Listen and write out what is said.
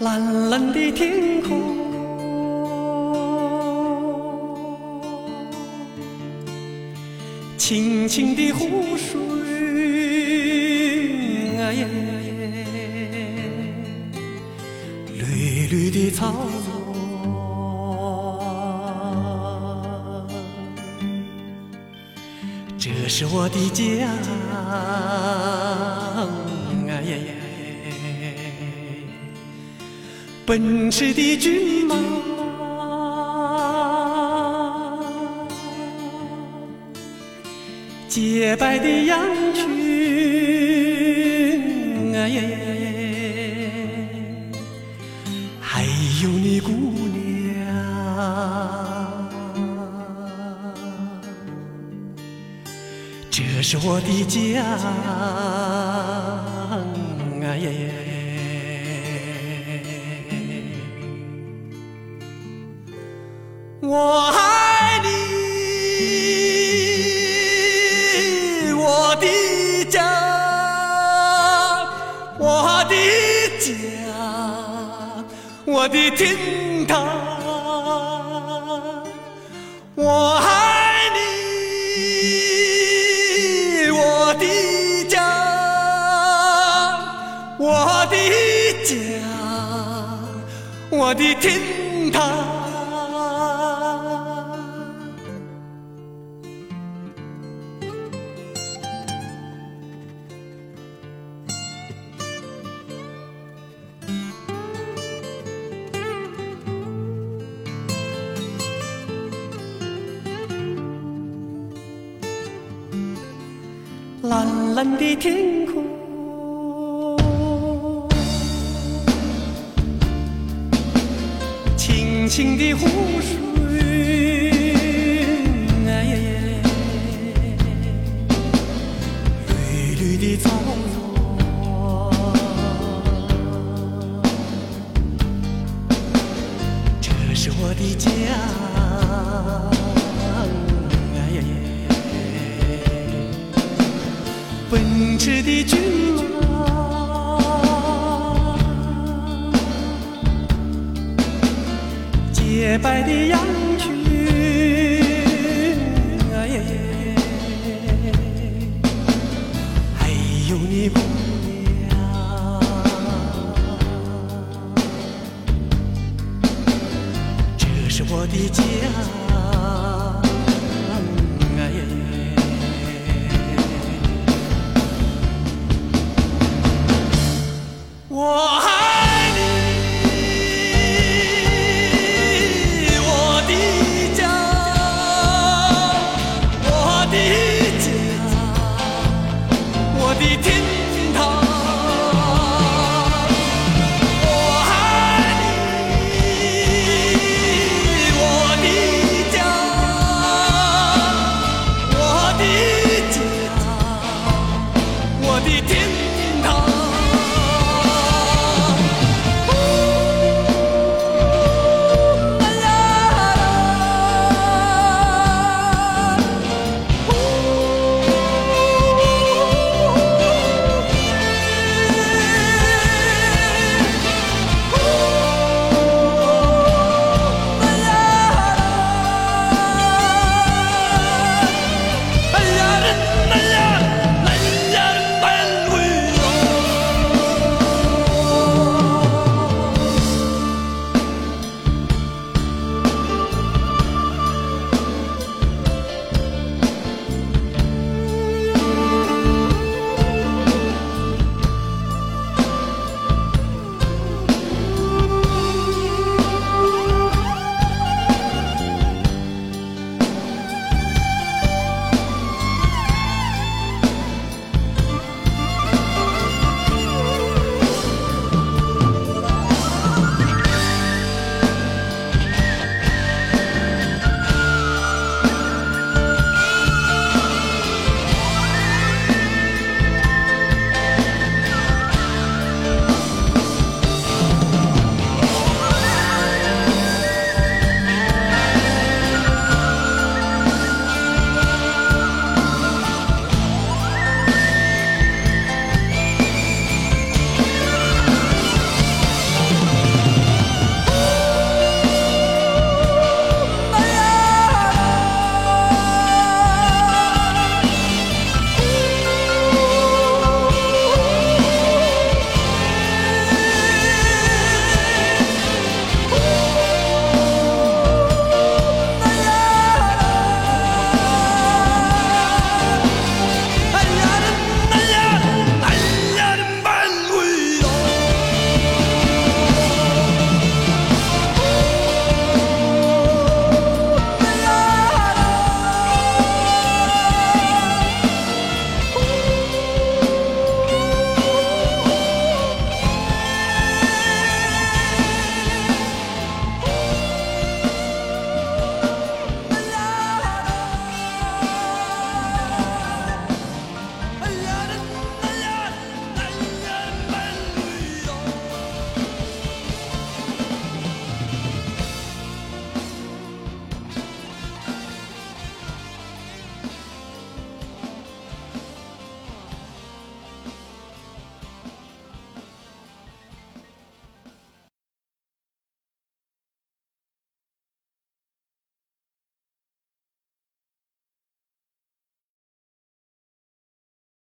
蓝蓝的天空，清清的湖水，啊耶，绿绿的草原，这是我的家，奔驰的骏马，洁白的羊群，啊耶，还有你姑娘，这是我的家，啊耶。我爱你，我的家，我的家，我的天堂。我爱你，我的家，我的家，我的天蓝蓝的天空，清清的湖水，驰的骏马，洁白的羊群，啊耶，还有你姑娘，这是我的家。我。